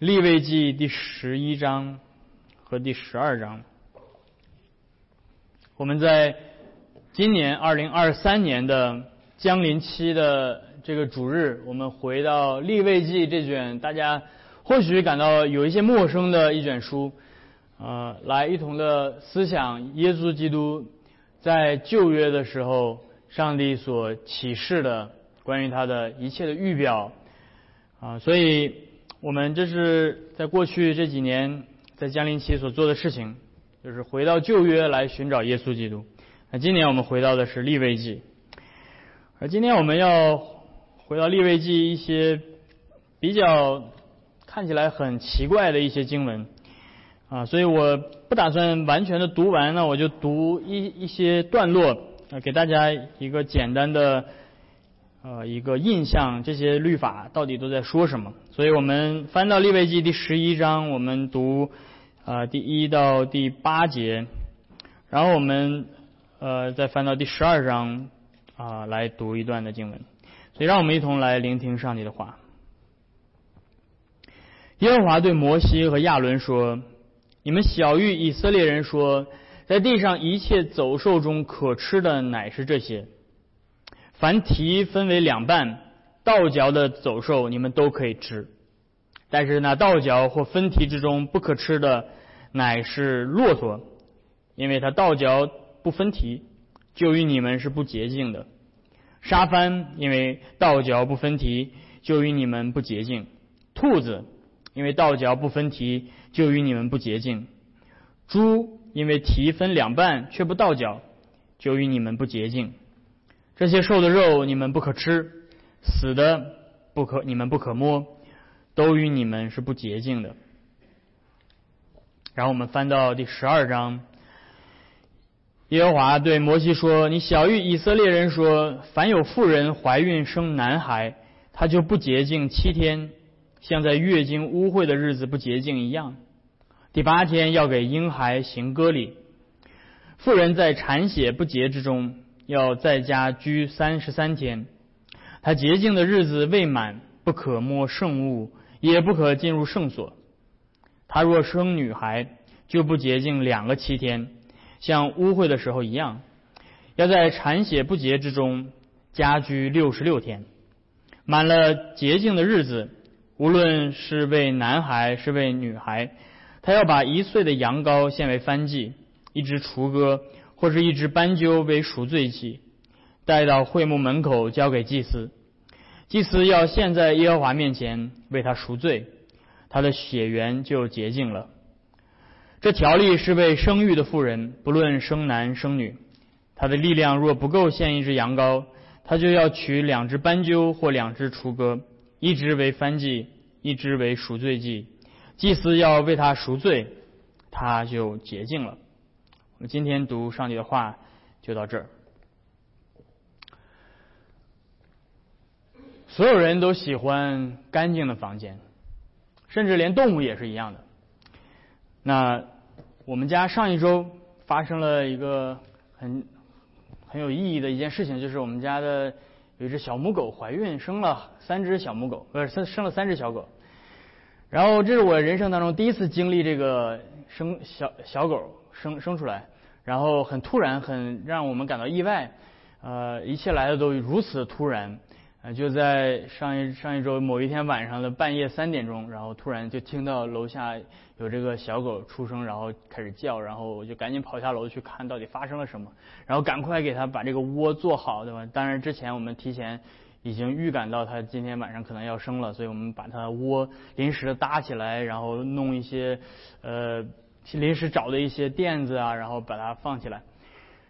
立位记第十一章和第十二章。我们在今年二零二三年的降临期的这个主日，我们回到立位记这卷大家或许感到有一些陌生的一卷书，呃，来一同的思想耶稣基督在旧约的时候，上帝所启示的关于他的一切的预表啊，所以。我们这是在过去这几年在江陵期所做的事情，就是回到旧约来寻找耶稣基督。那今年我们回到的是立位记，而今天我们要回到立位记一些比较看起来很奇怪的一些经文啊，所以我不打算完全的读完，那我就读一一些段落啊，给大家一个简单的。呃，一个印象，这些律法到底都在说什么？所以我们翻到利未记第十一章，我们读呃第一到第八节，然后我们呃再翻到第十二章啊来读一段的经文。所以让我们一同来聆听上帝的话。耶和华对摩西和亚伦说：“你们小谕以色列人说，在地上一切走兽中可吃的乃是这些。”凡蹄分为两半，倒嚼的走兽，你们都可以吃；但是那倒嚼或分蹄之中不可吃的，乃是骆驼，因为它倒嚼不分蹄，就与你们是不洁净的；沙帆，因为倒嚼不分蹄，就与你们不洁净；兔子，因为倒嚼不分蹄，就与你们不洁净；猪，因为蹄分两半却不倒嚼，就与你们不洁净。这些兽的肉你们不可吃，死的不可你们不可摸，都与你们是不洁净的。然后我们翻到第十二章，耶和华对摩西说：“你小谕以色列人说，凡有妇人怀孕生男孩，他就不洁净七天，像在月经污秽的日子不洁净一样。第八天要给婴孩行割礼。妇人在产血不洁之中。”要在家居三十三天，他洁净的日子未满，不可摸圣物，也不可进入圣所。他若生女孩，就不洁净两个七天，像污秽的时候一样。要在产血不洁之中家居六十六天，满了洁净的日子，无论是为男孩是为女孩，他要把一岁的羊羔献为燔祭，一只雏鸽。或是一只斑鸠为赎罪祭，带到会幕门口交给祭司，祭司要献在耶和华面前为他赎罪，他的血缘就洁净了。这条例是为生育的妇人，不论生男生女，他的力量若不够献一只羊羔，他就要取两只斑鸠或两只雏鸽，一只为燔祭，一只为赎罪祭，祭司要为他赎罪，他就洁净了。今天读上帝的话就到这儿。所有人都喜欢干净的房间，甚至连动物也是一样的。那我们家上一周发生了一个很很有意义的一件事情，就是我们家的有一只小母狗怀孕，生了三只小母狗，不是生生了三只小狗。然后这是我人生当中第一次经历这个生小小狗。生生出来，然后很突然，很让我们感到意外，呃，一切来的都如此的突然，呃，就在上一上一周某一天晚上的半夜三点钟，然后突然就听到楼下有这个小狗出生，然后开始叫，然后我就赶紧跑下楼去看到底发生了什么，然后赶快给它把这个窝做好，对吧？当然之前我们提前已经预感到它今天晚上可能要生了，所以我们把它窝临时的搭起来，然后弄一些呃。临时找的一些垫子啊，然后把它放起来。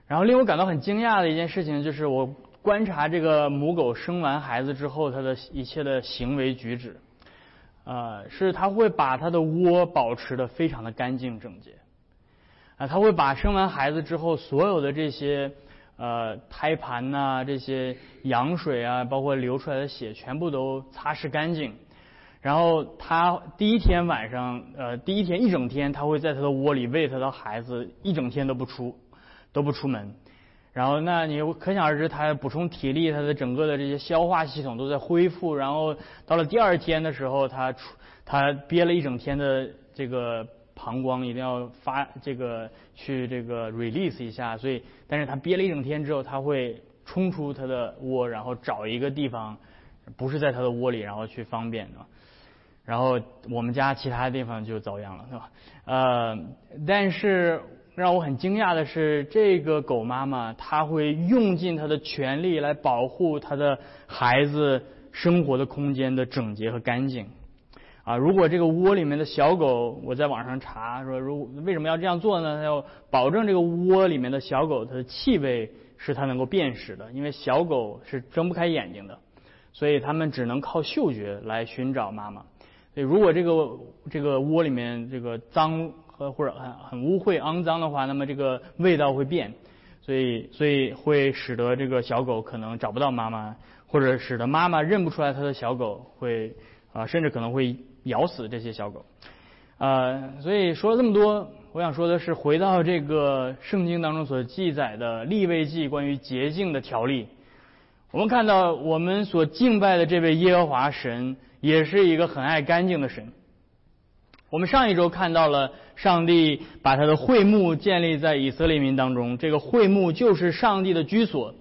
然后令我感到很惊讶的一件事情，就是我观察这个母狗生完孩子之后，它的一切的行为举止，呃，是它会把它的窝保持的非常的干净整洁。啊，它会把生完孩子之后所有的这些呃胎盘呐、这些羊水啊，包括流出来的血，全部都擦拭干净。然后他第一天晚上，呃，第一天一整天，他会在他的窝里喂他的孩子，一整天都不出，都不出门。然后那你可想而知，他补充体力，他的整个的这些消化系统都在恢复。然后到了第二天的时候，他出他憋了一整天的这个膀胱一定要发这个去这个 release 一下，所以但是他憋了一整天之后，他会冲出他的窝，然后找一个地方，不是在他的窝里，然后去方便的。然后我们家其他地方就遭殃了，对吧？呃，但是。让我很惊讶的是，这个狗妈妈她会用尽她的全力来保护她的孩子生活的空间的整洁和干净。啊，如果这个窝里面的小狗，我在网上查说，如为什么要这样做呢？它要保证这个窝里面的小狗它的气味是它能够辨识的，因为小狗是睁不开眼睛的，所以它们只能靠嗅觉来寻找妈妈。所以如果这个这个窝里面这个脏。和或者很很污秽、肮脏的话，那么这个味道会变，所以所以会使得这个小狗可能找不到妈妈，或者使得妈妈认不出来它的小狗，会啊甚至可能会咬死这些小狗。啊，所以说了这么多，我想说的是，回到这个圣经当中所记载的立位记关于洁净的条例，我们看到我们所敬拜的这位耶和华神，也是一个很爱干净的神。我们上一周看到了上帝把他的会幕建立在以色列民当中，这个会幕就是上帝的居所，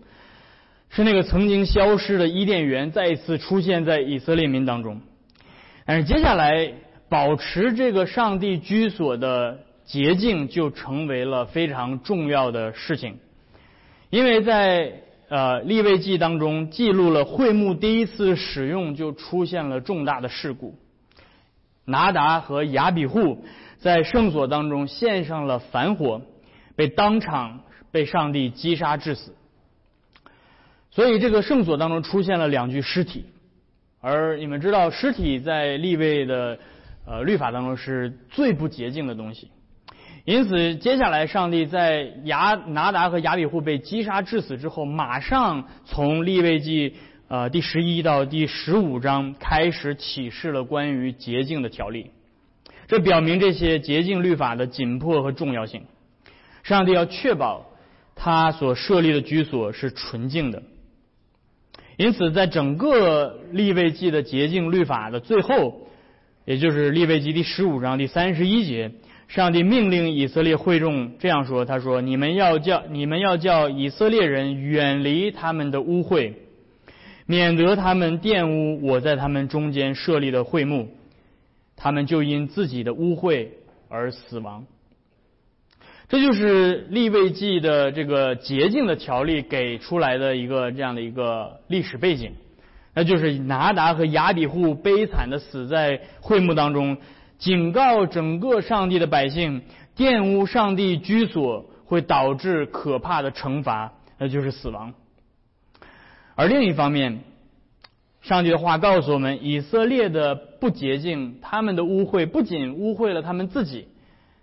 是那个曾经消失的伊甸园再一次出现在以色列民当中。但是接下来保持这个上帝居所的洁净就成为了非常重要的事情，因为在呃立位记当中记录了会幕第一次使用就出现了重大的事故。拿达和亚比户在圣所当中献上了反火，被当场被上帝击杀致死。所以这个圣所当中出现了两具尸体，而你们知道，尸体在立位的呃律法当中是最不洁净的东西。因此，接下来上帝在亚拿达和亚比户被击杀致死之后，马上从立位记。呃，第十一到第十五章开始启示了关于洁净的条例，这表明这些洁净律法的紧迫和重要性。上帝要确保他所设立的居所是纯净的，因此在整个立位记的洁净律法的最后，也就是立位记第十五章第三十一节，上帝命令以色列会众这样说：“他说，你们要叫你们要叫以色列人远离他们的污秽。”免得他们玷污我在他们中间设立的会幕，他们就因自己的污秽而死亡。这就是立位记的这个洁净的条例给出来的一个这样的一个历史背景，那就是拿达和亚比户悲惨的死在会幕当中，警告整个上帝的百姓，玷污上帝居所会导致可怕的惩罚，那就是死亡。而另一方面，上帝的话告诉我们，以色列的不洁净，他们的污秽不仅污秽了他们自己，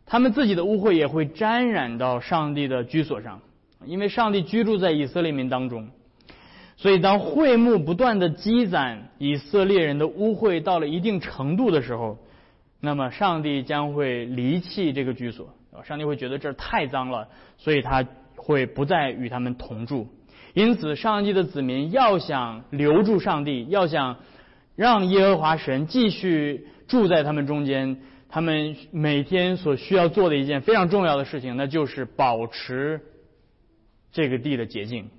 他们自己的污秽也会沾染到上帝的居所上，因为上帝居住在以色列民当中，所以当会幕不断的积攒以色列人的污秽到了一定程度的时候，那么上帝将会离弃这个居所，上帝会觉得这儿太脏了，所以他会不再与他们同住。因此，上帝的子民要想留住上帝，要想让耶和华神继续住在他们中间，他们每天所需要做的一件非常重要的事情，那就是保持这个地的洁净。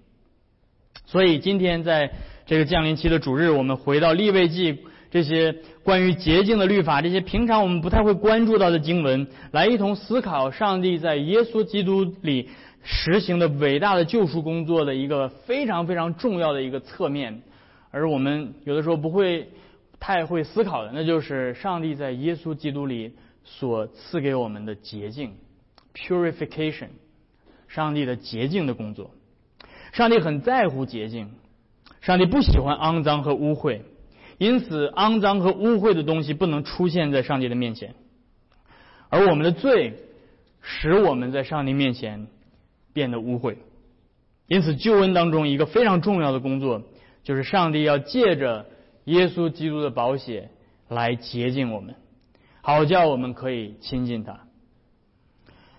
所以，今天在这个降临期的主日，我们回到立位记这些关于洁净的律法，这些平常我们不太会关注到的经文，来一同思考上帝在耶稣基督里。实行的伟大的救赎工作的一个非常非常重要的一个侧面，而我们有的时候不会太会思考的，那就是上帝在耶稣基督里所赐给我们的洁净 （purification），上帝的洁净的工作。上帝很在乎洁净，上帝不喜欢肮脏和污秽，因此肮脏和污秽的东西不能出现在上帝的面前，而我们的罪使我们在上帝面前。变得污秽，因此救恩当中一个非常重要的工作，就是上帝要借着耶稣基督的宝血来洁净我们，好叫我们可以亲近他。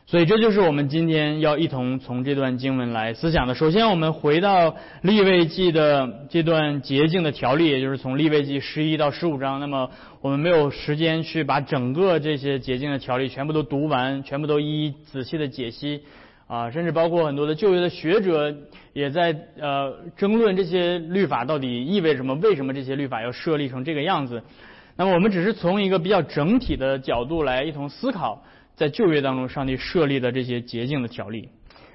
所以这就是我们今天要一同从这段经文来思想的。首先，我们回到立位记的这段洁净的条例，也就是从立位记十一到十五章。那么，我们没有时间去把整个这些洁净的条例全部都读完，全部都一一仔细的解析。啊，甚至包括很多的旧约的学者也在呃争论这些律法到底意味着什么？为什么这些律法要设立成这个样子？那么我们只是从一个比较整体的角度来一同思考，在旧约当中上帝设立的这些洁净的条例。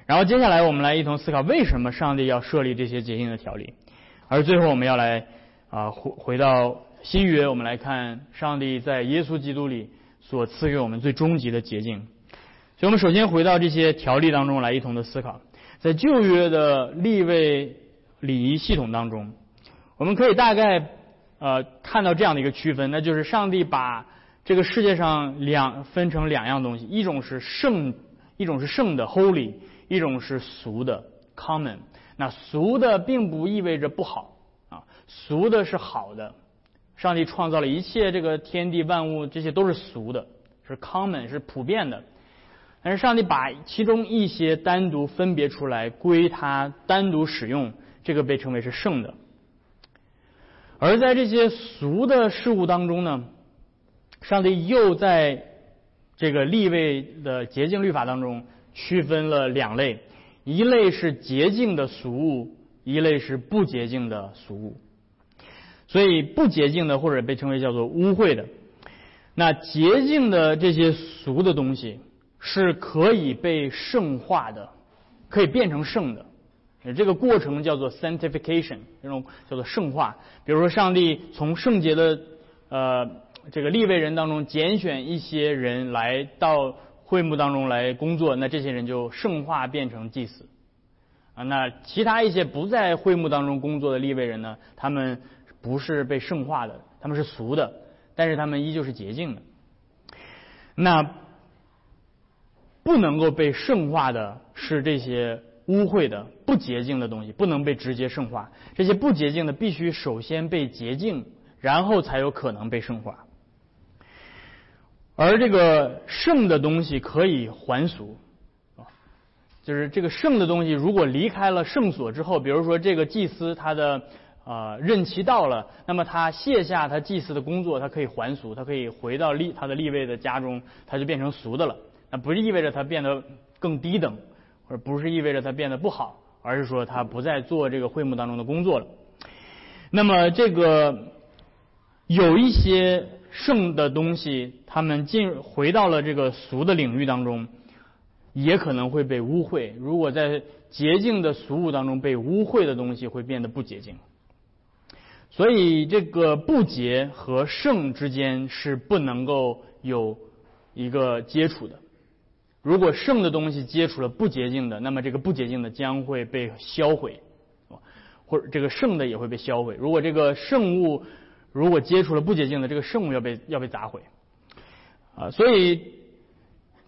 然后接下来我们来一同思考为什么上帝要设立这些洁净的条例。而最后我们要来啊回回到新约，我们来看上帝在耶稣基督里所赐给我们最终极的洁净。所以我们首先回到这些条例当中来，一同的思考。在旧约的立位礼仪系统当中，我们可以大概呃看到这样的一个区分，那就是上帝把这个世界上两分成两样东西，一种是圣，一种是圣的 holy，一种是俗的 common。那俗的并不意味着不好啊，俗的是好的。上帝创造了一切这个天地万物，这些都是俗的，是 common，是普遍的。但是上帝把其中一些单独分别出来归他单独使用，这个被称为是圣的。而在这些俗的事物当中呢，上帝又在这个立位的洁净律法当中区分了两类：一类是洁净的俗物，一类是不洁净的俗物。所以不洁净的或者被称为叫做污秽的，那洁净的这些俗的东西。是可以被圣化的，可以变成圣的。这个过程叫做 sanctification，这种叫做圣化。比如说，上帝从圣洁的呃这个立位人当中拣选一些人来到会幕当中来工作，那这些人就圣化变成祭司啊。那其他一些不在会幕当中工作的立位人呢，他们不是被圣化的，他们是俗的，但是他们依旧是洁净的。那。不能够被圣化的是这些污秽的、不洁净的东西，不能被直接圣化。这些不洁净的必须首先被洁净，然后才有可能被圣化。而这个圣的东西可以还俗，啊，就是这个圣的东西如果离开了圣所之后，比如说这个祭司他的啊任期到了，那么他卸下他祭司的工作，他可以还俗，他可以回到立他的立位的家中，他就变成俗的了。那不是意味着他变得更低等，或者不是意味着他变得不好，而是说他不再做这个会幕当中的工作了。那么这个有一些圣的东西，他们进回到了这个俗的领域当中，也可能会被污秽。如果在洁净的俗物当中被污秽的东西，会变得不洁净。所以这个不洁和圣之间是不能够有一个接触的。如果圣的东西接触了不洁净的，那么这个不洁净的将会被销毁，或者这个圣的也会被销毁。如果这个圣物如果接触了不洁净的，这个圣物要被要被砸毁。啊，所以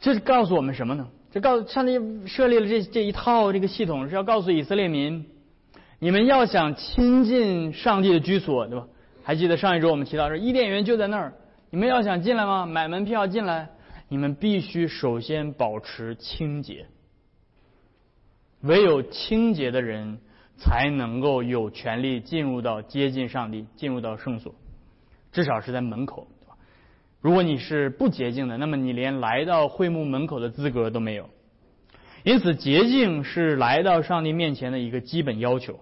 这告诉我们什么呢？这告上帝设立了这这一套这个系统，是要告诉以色列民，你们要想亲近上帝的居所，对吧？还记得上一周我们提到说伊甸园就在那儿，你们要想进来吗？买门票进来。你们必须首先保持清洁，唯有清洁的人才能够有权利进入到接近上帝，进入到圣所，至少是在门口，如果你是不洁净的，那么你连来到会幕门口的资格都没有。因此，洁净是来到上帝面前的一个基本要求。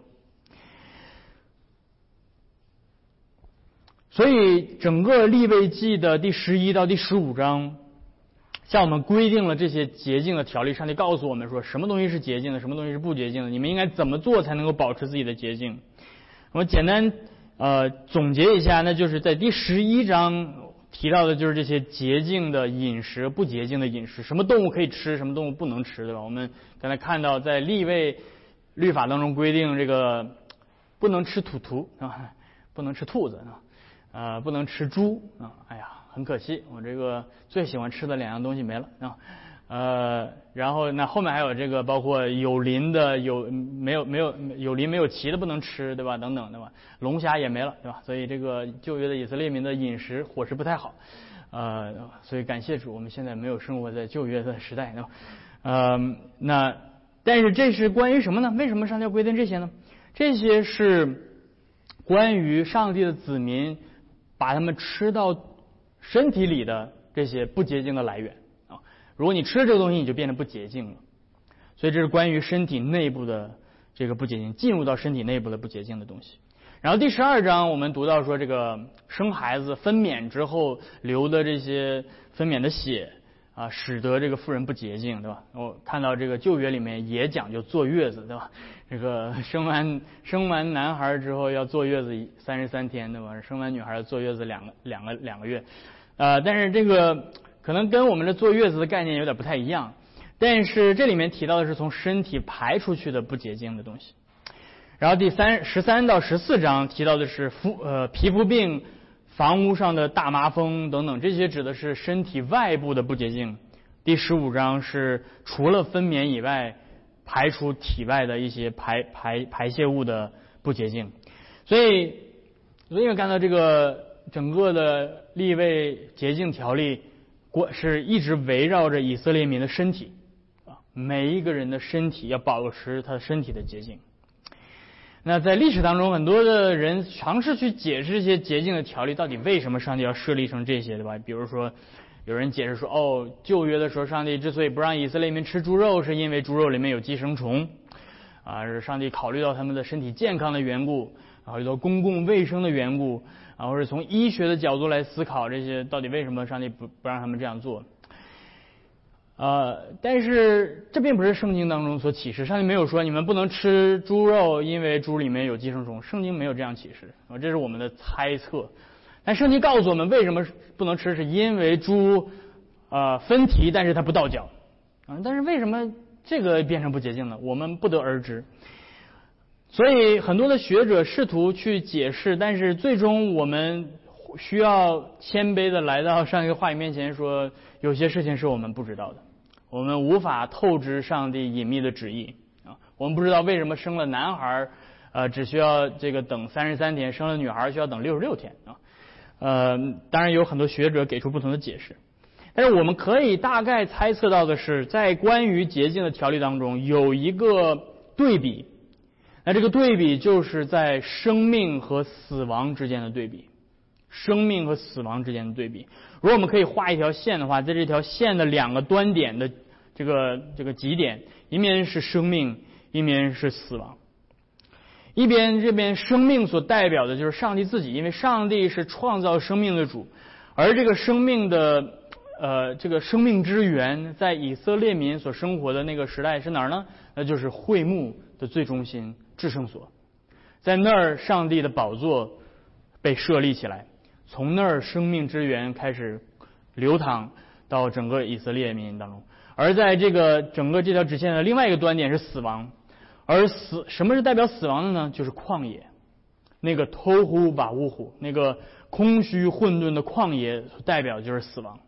所以，整个立位记的第十一到第十五章。像我们规定了这些洁净的条例，上帝告诉我们说，什么东西是洁净的，什么东西是不洁净的，你们应该怎么做才能够保持自己的洁净？我们简单呃总结一下，那就是在第十一章提到的就是这些洁净的饮食、不洁净的饮食，什么动物可以吃，什么动物不能吃，对吧？我们刚才看到在立位律法当中规定，这个不能吃土兔啊，不能吃兔子啊，呃，不能吃猪啊，哎呀。很可惜，我这个最喜欢吃的两样东西没了啊，呃，然后那后面还有这个包括有鳞的有没有没有有鳞没有鳍的不能吃对吧？等等对吧？龙虾也没了对吧？所以这个旧约的以色列民的饮食伙食不太好呃，所以感谢主，我们现在没有生活在旧约的时代，对吧？呃，那但是这是关于什么呢？为什么上帝要规定这些呢？这些是关于上帝的子民把他们吃到身体里的这些不洁净的来源啊。如果你吃了这个东西，你就变得不洁净了。所以这是关于身体内部的这个不洁净，进入到身体内部的不洁净的东西。然后第十二章我们读到说，这个生孩子分娩之后流的这些分娩的血啊，使得这个妇人不洁净，对吧？我看到这个旧约里面也讲究坐月子，对吧？这个生完生完男孩之后要坐月子三十三天，对吧？生完女孩坐月子两个两个两个月，呃，但是这个可能跟我们的坐月子的概念有点不太一样。但是这里面提到的是从身体排出去的不洁净的东西。然后第三十三到十四章提到的是肤呃皮肤病、房屋上的大麻风等等，这些指的是身体外部的不洁净。第十五章是除了分娩以外，排出体外的一些排排排泄物的不洁净。所以，所以看到这个整个的立位洁净条例，过是一直围绕着以色列民的身体啊，每一个人的身体要保持他身体的洁净。那在历史当中，很多的人尝试去解释这些洁净的条例，到底为什么上帝要设立成这些，对吧？比如说，有人解释说，哦，旧约的时候，上帝之所以不让以色列民吃猪肉，是因为猪肉里面有寄生虫，啊，是上帝考虑到他们的身体健康的缘故，考虑到公共卫生的缘故，啊，或者从医学的角度来思考这些，到底为什么上帝不不让他们这样做？呃，但是这并不是圣经当中所启示，上帝没有说你们不能吃猪肉，因为猪里面有寄生虫，圣经没有这样启示，啊，这是我们的猜测。但圣经告诉我们为什么不能吃，是因为猪呃分蹄，但是它不倒脚，啊，但是为什么这个变成不洁净呢？我们不得而知。所以很多的学者试图去解释，但是最终我们需要谦卑的来到上帝话语面前，说有些事情是我们不知道的。我们无法透支上帝隐秘的旨意啊！我们不知道为什么生了男孩呃，只需要这个等三十三天，生了女孩需要等六十六天啊。呃，当然有很多学者给出不同的解释，但是我们可以大概猜测到的是，在关于洁净的条例当中有一个对比，那这个对比就是在生命和死亡之间的对比，生命和死亡之间的对比。如果我们可以画一条线的话，在这条线的两个端点的这个这个极点，一面是生命，一面是死亡。一边这边生命所代表的就是上帝自己，因为上帝是创造生命的主，而这个生命的呃这个生命之源，在以色列民所生活的那个时代是哪儿呢？那就是会幕的最中心至圣所，在那儿上帝的宝座被设立起来。从那儿，生命之源开始流淌到整个以色列民当中。而在这个整个这条直线的另外一个端点是死亡，而死什么是代表死亡的呢？就是旷野，那个偷呼把乌虎，那个空虚混沌的旷野，代表就是死亡。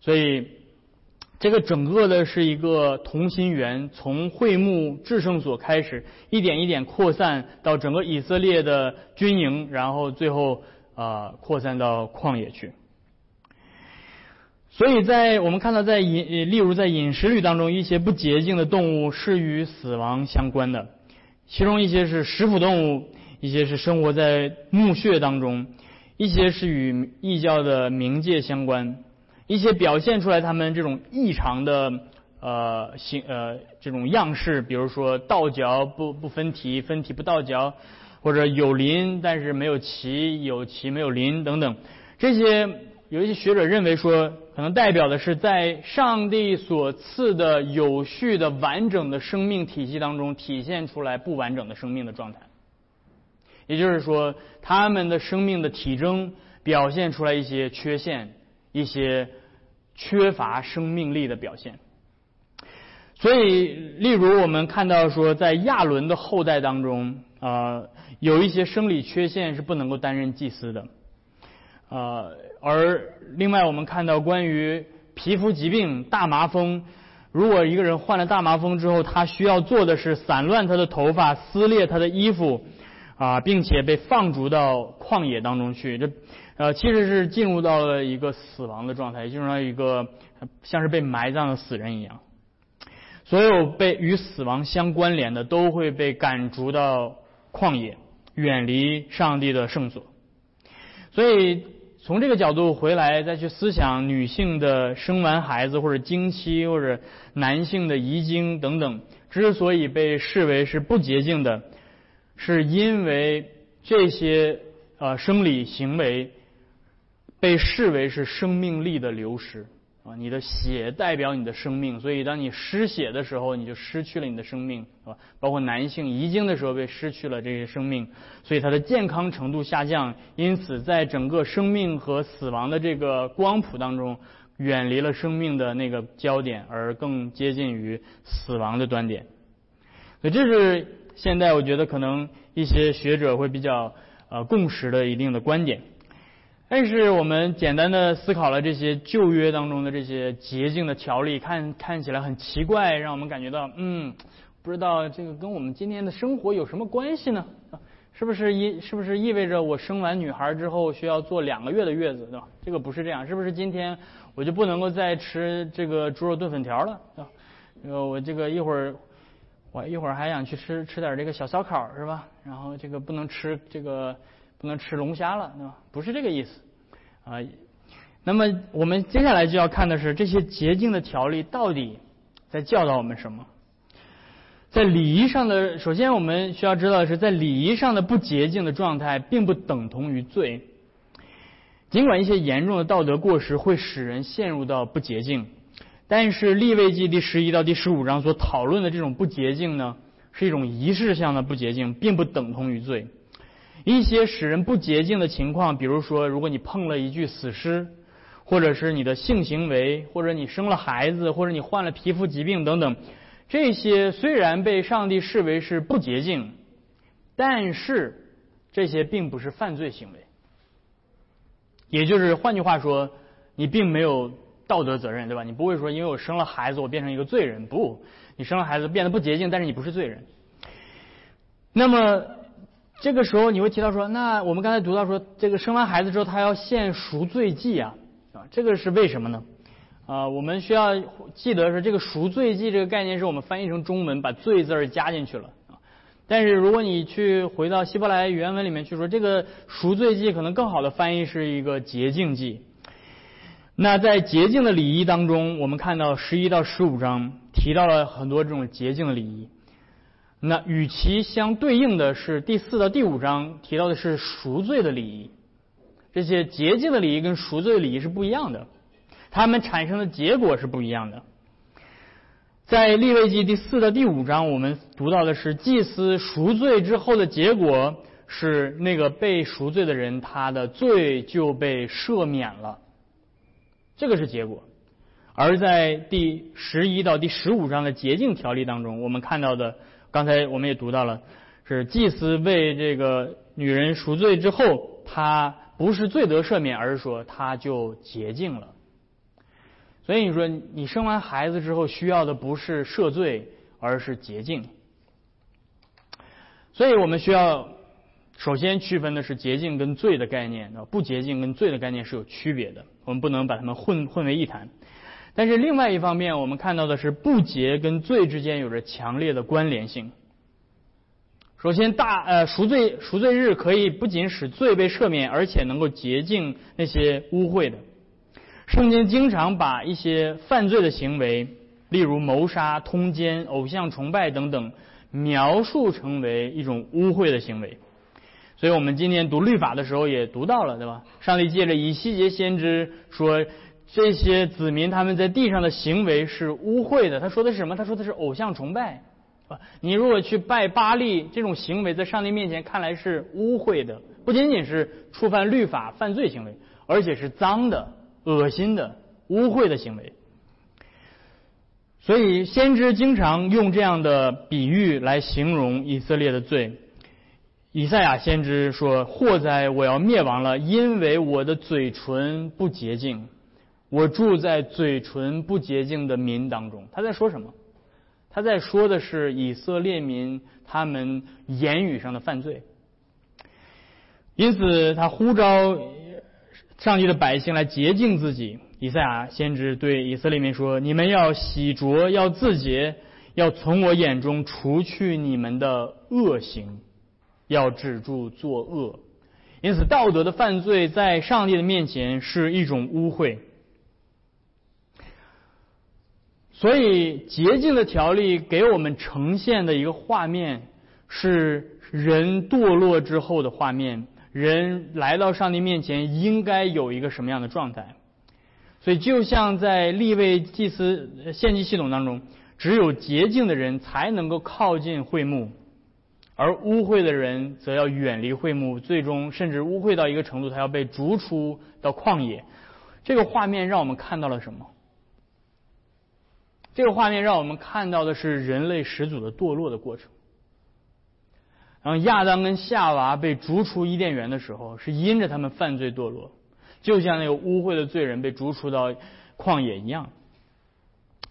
所以，这个整个的是一个同心圆，从会幕至圣所开始，一点一点扩散到整个以色列的军营，然后最后。啊，扩散到旷野去。所以在我们看到，在饮，例如在饮食律当中，一些不洁净的动物是与死亡相关的，其中一些是食腐动物，一些是生活在墓穴当中，一些是与异教的冥界相关，一些表现出来他们这种异常的呃形呃这种样式，比如说倒嚼不不分蹄，分蹄不倒嚼。或者有鳞但是没有鳍，有鳍没有鳞等等，这些有一些学者认为说，可能代表的是在上帝所赐的有序的完整的生命体系当中体现出来不完整的生命的状态。也就是说，他们的生命的体征表现出来一些缺陷，一些缺乏生命力的表现。所以，例如我们看到说，在亚伦的后代当中，啊。有一些生理缺陷是不能够担任祭司的，呃，而另外我们看到关于皮肤疾病大麻风，如果一个人患了大麻风之后，他需要做的是散乱他的头发、撕裂他的衣服，啊，并且被放逐到旷野当中去。这呃，其实是进入到了一个死亡的状态，进入到一个像是被埋葬的死人一样。所有被与死亡相关联的，都会被赶逐到旷野，远离上帝的圣所。所以从这个角度回来，再去思想女性的生完孩子或者经期，或者男性的遗精等等，之所以被视为是不洁净的，是因为这些呃生理行为被视为是生命力的流失。啊，你的血代表你的生命，所以当你失血的时候，你就失去了你的生命，是吧？包括男性遗精的时候被失去了这些生命，所以他的健康程度下降，因此在整个生命和死亡的这个光谱当中，远离了生命的那个焦点，而更接近于死亡的端点。所以这是现在我觉得可能一些学者会比较呃共识的一定的观点。但是我们简单的思考了这些旧约当中的这些洁净的条例，看看起来很奇怪，让我们感觉到，嗯，不知道这个跟我们今天的生活有什么关系呢？是不是意是不是意味着我生完女孩之后需要坐两个月的月子，对吧？这个不是这样，是不是今天我就不能够再吃这个猪肉炖粉条了，对吧？呃，我这个一会儿我一会儿还想去吃吃点这个小烧烤，是吧？然后这个不能吃这个。不能吃龙虾了，对吧？不是这个意思啊。那么我们接下来就要看的是这些洁净的条例到底在教导我们什么？在礼仪上的，首先我们需要知道的是，在礼仪上的不洁净的状态，并不等同于罪。尽管一些严重的道德过失会使人陷入到不洁净，但是立位记第十一到第十五章所讨论的这种不洁净呢，是一种仪式上的不洁净，并不等同于罪。一些使人不洁净的情况，比如说，如果你碰了一具死尸，或者是你的性行为，或者你生了孩子，或者你患了皮肤疾病等等，这些虽然被上帝视为是不洁净，但是这些并不是犯罪行为。也就是换句话说，你并没有道德责任，对吧？你不会说因为我生了孩子，我变成一个罪人。不，你生了孩子变得不洁净，但是你不是罪人。那么。这个时候你会提到说，那我们刚才读到说，这个生完孩子之后他要献赎罪祭啊，啊，这个是为什么呢？啊，我们需要记得是这个赎罪祭这个概念是我们翻译成中文把罪字儿加进去了啊，但是如果你去回到希伯来原文里面去说，这个赎罪祭可能更好的翻译是一个洁净祭。那在洁净的礼仪当中，我们看到十一到十五章提到了很多这种洁净的礼仪。那与其相对应的是第四到第五章提到的是赎罪的礼仪，这些洁净的礼仪跟赎罪的礼仪是不一样的，它们产生的结果是不一样的。在利未记第四到第五章，我们读到的是祭司赎罪之后的结果是那个被赎罪的人他的罪就被赦免了，这个是结果。而在第十一到第十五章的洁净条例当中，我们看到的。刚才我们也读到了，是祭司为这个女人赎罪之后，他不是罪得赦免，而是说他就洁净了。所以你说你生完孩子之后需要的不是赦罪，而是洁净。所以我们需要首先区分的是洁净跟罪的概念，不洁净跟罪的概念是有区别的，我们不能把它们混混为一谈。但是另外一方面，我们看到的是不洁跟罪之间有着强烈的关联性。首先，大呃赎罪赎罪日可以不仅使罪被赦免，而且能够洁净那些污秽的。圣经经常把一些犯罪的行为，例如谋杀、通奸、偶像崇拜等等，描述成为一种污秽的行为。所以我们今天读律法的时候也读到了，对吧？上帝借着以西结先知说。这些子民他们在地上的行为是污秽的。他说的是什么？他说的是偶像崇拜，啊，你如果去拜巴利，这种行为在上帝面前看来是污秽的，不仅仅是触犯律法犯罪行为，而且是脏的、恶心的、污秽的行为。所以先知经常用这样的比喻来形容以色列的罪。以赛亚先知说：“祸哉，我要灭亡了，因为我的嘴唇不洁净。”我住在嘴唇不洁净的民当中，他在说什么？他在说的是以色列民他们言语上的犯罪。因此，他呼召上帝的百姓来洁净自己。以赛亚先知对以色列民说：“你们要洗濯，要自洁，要从我眼中除去你们的恶行，要止住作恶。”因此，道德的犯罪在上帝的面前是一种污秽。所以，洁净的条例给我们呈现的一个画面是人堕落之后的画面。人来到上帝面前，应该有一个什么样的状态？所以，就像在立位祭司献祭系统当中，只有洁净的人才能够靠近会幕，而污秽的人则要远离会幕，最终甚至污秽到一个程度，他要被逐出到旷野。这个画面让我们看到了什么？这个画面让我们看到的是人类始祖的堕落的过程。然后亚当跟夏娃被逐出伊甸园的时候，是因着他们犯罪堕落，就像那个污秽的罪人被逐出到旷野一样。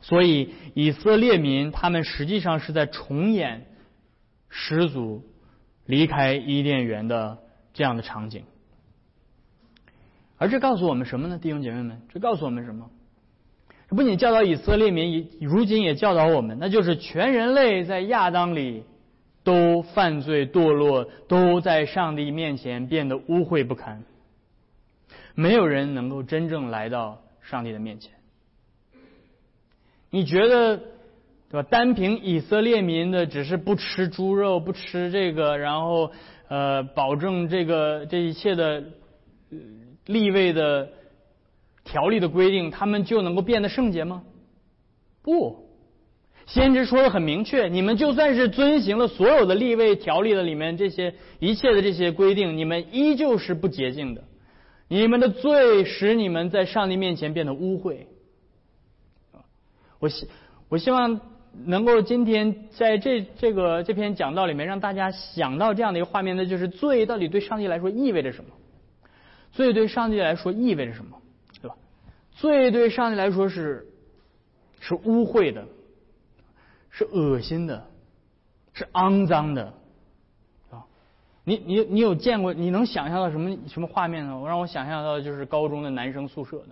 所以以色列民他们实际上是在重演始祖离开伊甸园的这样的场景。而这告诉我们什么呢，弟兄姐妹们？这告诉我们什么？不仅教导以色列民，如今也教导我们，那就是全人类在亚当里。都犯罪堕落，都在上帝面前变得污秽不堪。没有人能够真正来到上帝的面前。你觉得，对吧？单凭以色列民的只是不吃猪肉，不吃这个，然后呃，保证这个这一切的立位的条例的规定，他们就能够变得圣洁吗？不。先知说的很明确，你们就算是遵行了所有的立位条例的里面这些一切的这些规定，你们依旧是不洁净的。你们的罪使你们在上帝面前变得污秽。我希我希望能够今天在这这个这篇讲道里面，让大家想到这样的一个画面，那就是罪到底对上帝来说意味着什么？罪对上帝来说意味着什么？对吧？罪对上帝来说是是污秽的。是恶心的，是肮脏的，啊！你你你有见过？你能想象到什么什么画面呢？我让我想象到就是高中的男生宿舍，对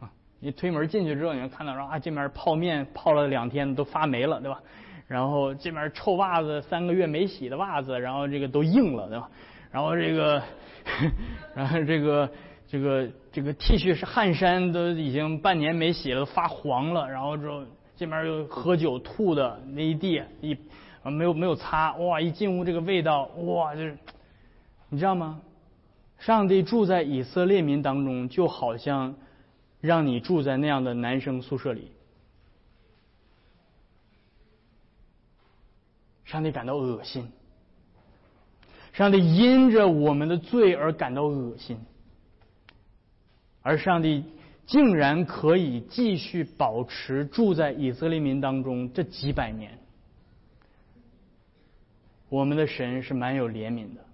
吧？你推门进去之后，你能看到，说啊，这边泡面泡了两天都发霉了，对吧？然后这边臭袜子三个月没洗的袜子，然后这个都硬了，对吧？然后这个，然后这个这个这个 T 恤是汗衫都已经半年没洗了，发黄了，然后之后。这边又喝酒吐的那一地一没有没有擦哇一进屋这个味道哇就是你知道吗？上帝住在以色列民当中，就好像让你住在那样的男生宿舍里。上帝感到恶心，上帝因着我们的罪而感到恶心，而上帝。竟然可以继续保持住在以色列民当中这几百年，我们的神是蛮有怜悯的。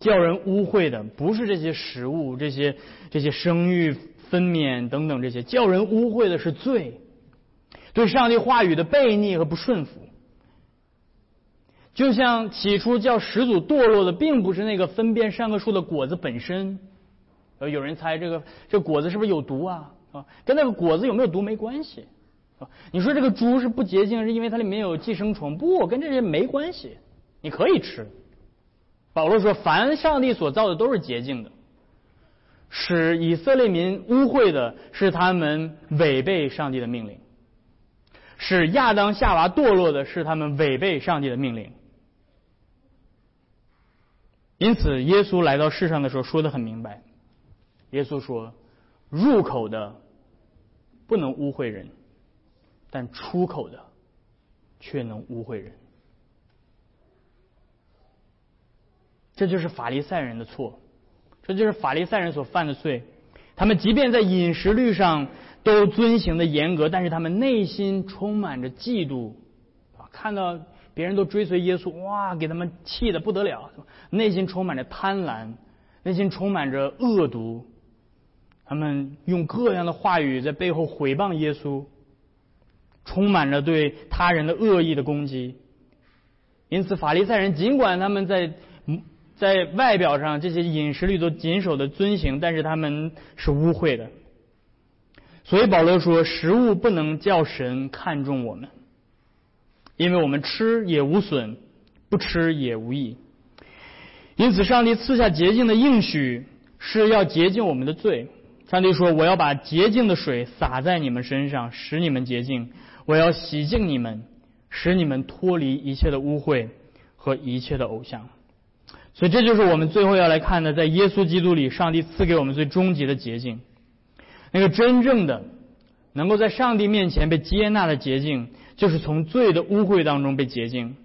叫人污秽的不是这些食物、这些这些生育分娩等等这些，叫人污秽的是罪，对上帝话语的悖逆和不顺服。就像起初叫始祖堕落的，并不是那个分辨善恶树的果子本身。呃，有人猜这个这果子是不是有毒啊？啊，跟那个果子有没有毒没关系啊？你说这个猪是不洁净，是因为它里面有寄生虫？不，跟这些没关系，你可以吃。保罗说，凡上帝所造的都是洁净的，使以色列民污秽的是他们违背上帝的命令，使亚当夏娃堕落的是他们违背上帝的命令。因此，耶稣来到世上的时候说的很明白。耶稣说：“入口的不能污秽人，但出口的却能污秽人。”这就是法利赛人的错，这就是法利赛人所犯的罪。他们即便在饮食律上都遵行的严格，但是他们内心充满着嫉妒啊！看到别人都追随耶稣，哇，给他们气的不得了，内心充满着贪婪，内心充满着恶毒。他们用各样的话语在背后毁谤耶稣，充满着对他人的恶意的攻击。因此，法利赛人尽管他们在在外表上这些饮食律都谨守的遵行，但是他们是污秽的。所以保罗说，食物不能叫神看重我们，因为我们吃也无损，不吃也无益。因此，上帝赐下洁净的应许是要洁净我们的罪。上帝说：“我要把洁净的水洒在你们身上，使你们洁净。我要洗净你们，使你们脱离一切的污秽和一切的偶像。”所以，这就是我们最后要来看的，在耶稣基督里，上帝赐给我们最终极的洁净。那个真正的能够在上帝面前被接纳的洁净，就是从罪的污秽当中被洁净，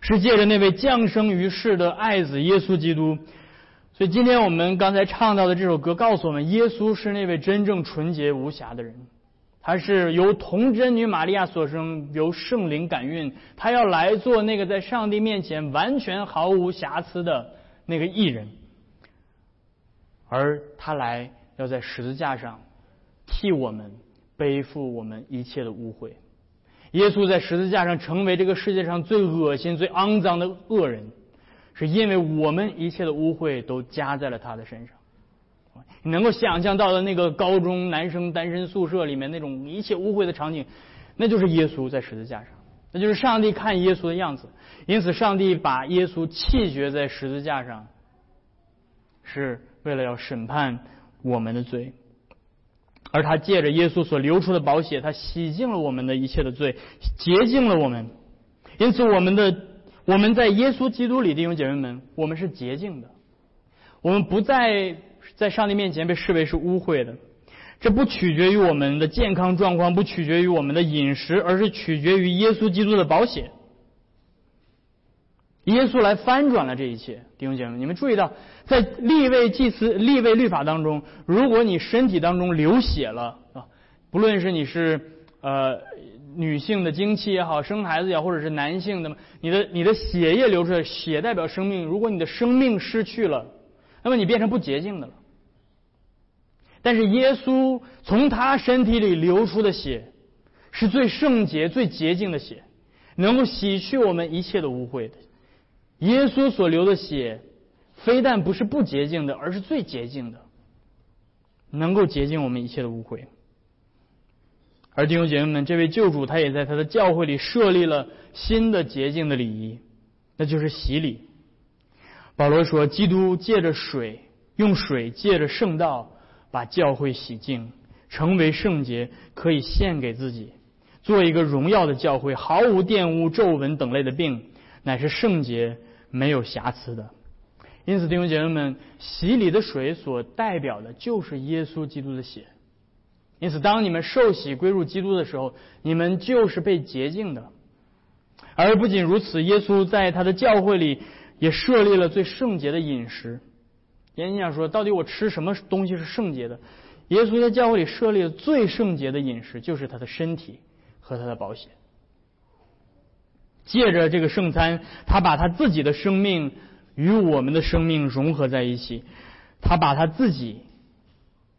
是借着那位降生于世的爱子耶稣基督。所以今天我们刚才唱到的这首歌告诉我们，耶稣是那位真正纯洁无瑕的人，他是由童真女玛利亚所生，由圣灵感孕，他要来做那个在上帝面前完全毫无瑕疵的那个艺人，而他来要在十字架上。替我们背负我们一切的污秽，耶稣在十字架上成为这个世界上最恶心、最肮脏的恶人，是因为我们一切的污秽都加在了他的身上。你能够想象到的那个高中男生单身宿舍里面那种一切污秽的场景，那就是耶稣在十字架上，那就是上帝看耶稣的样子。因此，上帝把耶稣弃绝在十字架上，是为了要审判我们的罪。而他借着耶稣所流出的宝血，他洗净了我们的一切的罪，洁净了我们。因此，我们的我们在耶稣基督里的，弟兄姐妹们，我们是洁净的。我们不再在上帝面前被视为是污秽的。这不取决于我们的健康状况，不取决于我们的饮食，而是取决于耶稣基督的宝血。耶稣来翻转了这一切，弟兄姐妹，你们注意到，在立位祭司、立位律法当中，如果你身体当中流血了啊，不论是你是呃女性的经期也好，生孩子也好，或者是男性的，你的你的血液流出来，血代表生命，如果你的生命失去了，那么你变成不洁净的了。但是耶稣从他身体里流出的血，是最圣洁、最洁净的血，能够洗去我们一切的污秽的。耶稣所流的血，非但不是不洁净的，而是最洁净的，能够洁净我们一切的污秽。而弟兄姐妹们，这位救主他也在他的教会里设立了新的洁净的礼仪，那就是洗礼。保罗说，基督借着水，用水借着圣道，把教会洗净，成为圣洁，可以献给自己，做一个荣耀的教会，毫无玷污、皱纹等类的病，乃是圣洁。没有瑕疵的，因此弟兄姐妹们，洗礼的水所代表的就是耶稣基督的血。因此，当你们受洗归入基督的时候，你们就是被洁净的。而不仅如此，耶稣在他的教会里也设立了最圣洁的饮食。你想说，到底我吃什么东西是圣洁的？耶稣在教会里设立了最圣洁的饮食，就是他的身体和他的保险。借着这个圣餐，他把他自己的生命与我们的生命融合在一起，他把他自己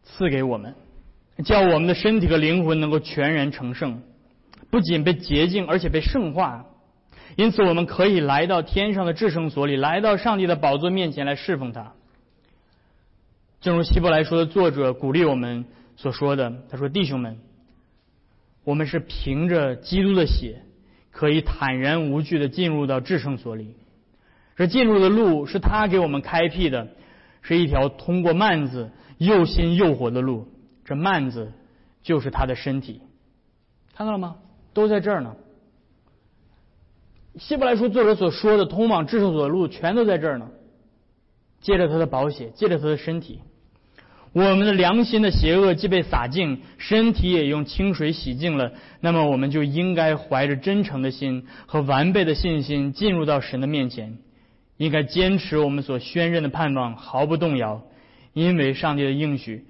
赐给我们，叫我们的身体和灵魂能够全然成圣，不仅被洁净，而且被圣化。因此，我们可以来到天上的至圣所里，来到上帝的宝座面前来侍奉他。正如希伯来说的作者鼓励我们所说的，他说：“弟兄们，我们是凭着基督的血。”可以坦然无惧的进入到至圣所里，这进入的路是他给我们开辟的，是一条通过幔子又新又活的路。这幔子就是他的身体，看到了吗？都在这儿呢。希伯来书作者所说的通往至圣所的路，全都在这儿呢。借着他的宝血，借着他的身体。我们的良心的邪恶既被洒净，身体也用清水洗净了，那么我们就应该怀着真诚的心和完备的信心进入到神的面前，应该坚持我们所宣认的盼望毫不动摇，因为上帝的应许，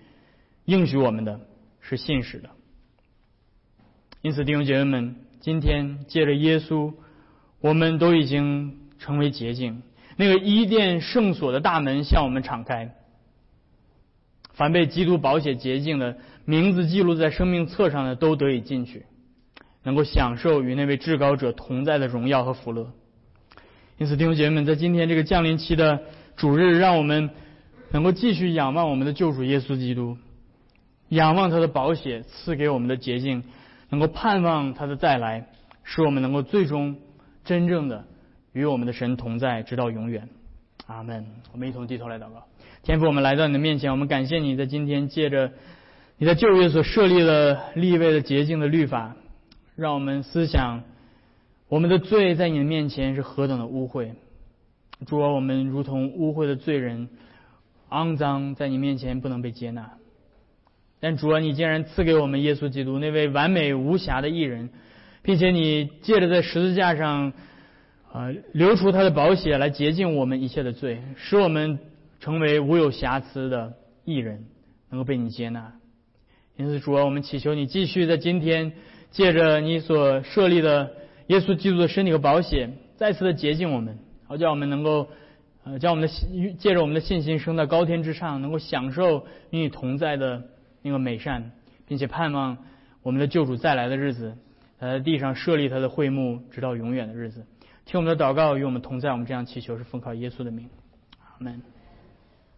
应许我们的是信实的。因此，弟兄姐妹们，今天借着耶稣，我们都已经成为洁净，那个伊甸圣所的大门向我们敞开。凡被基督宝血洁净的名字记录在生命册上的，都得以进去，能够享受与那位至高者同在的荣耀和福乐。因此，弟兄姐妹们，在今天这个降临期的主日，让我们能够继续仰望我们的救主耶稣基督，仰望他的宝血赐给我们的洁净，能够盼望他的再来，使我们能够最终真正的与我们的神同在，直到永远。阿门。我们一同低头来祷告。天父，我们来到你的面前，我们感谢你在今天借着你在旧约所设立的立位的洁净的律法，让我们思想我们的罪在你的面前是何等的污秽。主啊，我们如同污秽的罪人，肮脏，在你面前不能被接纳。但主啊，你竟然赐给我们耶稣基督那位完美无瑕的艺人，并且你借着在十字架上，啊，流出他的宝血来洁净我们一切的罪，使我们成为无有瑕疵的艺人，能够被你接纳。因此，主啊，我们祈求你继续在今天借着你所设立的耶稣基督的身体和宝血，再次的洁净我们。好叫我们能够，呃，将我们的信借着我们的信心升到高天之上，能够享受与你同在的那个美善，并且盼望我们的救主再来的日子，他在地上设立他的会幕，直到永远的日子。听我们的祷告，与我们同在。我们这样祈求是奉靠耶稣的名，阿门。